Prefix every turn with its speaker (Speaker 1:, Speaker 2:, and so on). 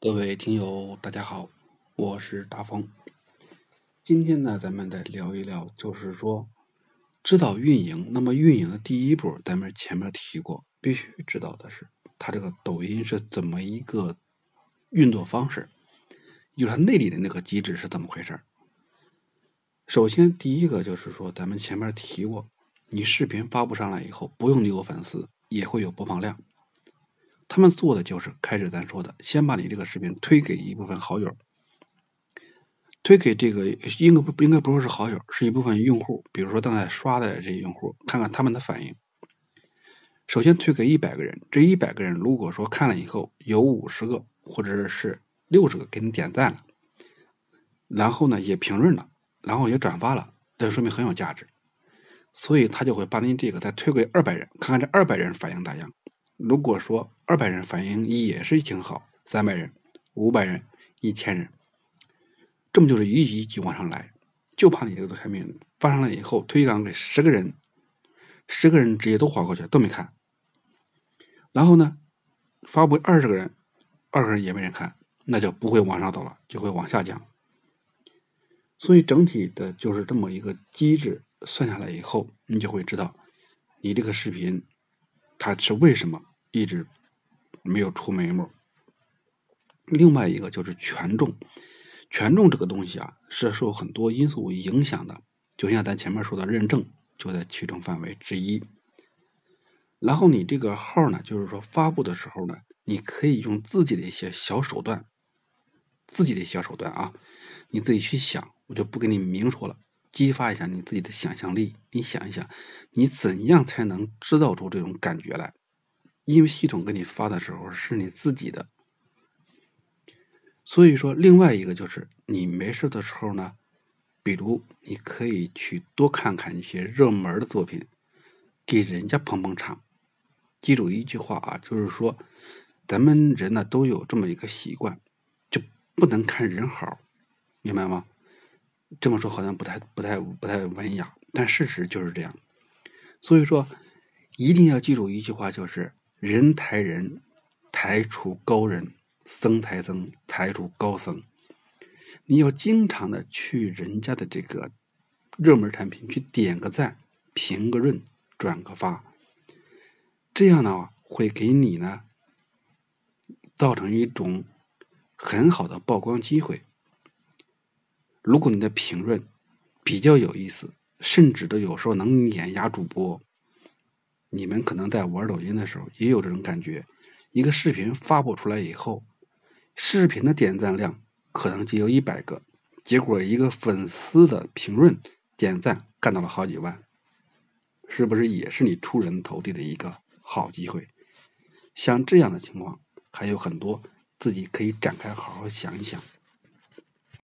Speaker 1: 各位听友，大家好，我是大风。今天呢，咱们再聊一聊，就是说，知道运营。那么，运营的第一步，咱们前面提过，必须知道的是，它这个抖音是怎么一个运作方式，就是它内里的那个机制是怎么回事首先，第一个就是说，咱们前面提过，你视频发布上来以后，不用你有粉丝，也会有播放量。他们做的就是开始咱说的，先把你这个视频推给一部分好友，推给这个应该不应该不说是好友，是一部分用户，比如说正在刷的这些用户，看看他们的反应。首先推给一百个人，这一百个人如果说看了以后有五十个或者是六十个给你点赞了，然后呢也评论了，然后也转发了，这说明很有价值，所以他就会把你这个再推给二百人，看看这二百人反应咋样。如果说二百人反应也是挺好，三百人、五百人、一千人，这么就是一级一级往上来，就怕你这个产品发上来以后，推广给十个人，十个人直接都划过去都没看，然后呢，发布二十个人，二十人也没人看，那就不会往上走了，就会往下降。所以整体的就是这么一个机制，算下来以后，你就会知道，你这个视频它是为什么。一直没有出眉目。另外一个就是权重，权重这个东西啊，是受很多因素影响的。就像咱前面说的认证，就在其中范围之一。然后你这个号呢，就是说发布的时候呢，你可以用自己的一些小手段，自己的小手段啊，你自己去想，我就不给你明说了，激发一下你自己的想象力。你想一想，你怎样才能制造出这种感觉来？因为系统给你发的时候是你自己的，所以说另外一个就是你没事的时候呢，比如你可以去多看看一些热门的作品，给人家捧捧场。记住一句话啊，就是说咱们人呢都有这么一个习惯，就不能看人好，明白吗？这么说好像不太不太不太文雅，但事实就是这样。所以说一定要记住一句话，就是。人抬人，抬出高人；僧抬僧，抬出高僧。你要经常的去人家的这个热门产品去点个赞、评个论、转个发，这样的话会给你呢造成一种很好的曝光机会。如果你的评论比较有意思，甚至都有时候能碾压主播。你们可能在玩抖音的时候也有这种感觉，一个视频发布出来以后，视频的点赞量可能只有一百个，结果一个粉丝的评论点赞干到了好几万，是不是也是你出人头地的一个好机会？像这样的情况还有很多，自己可以展开好好想一想。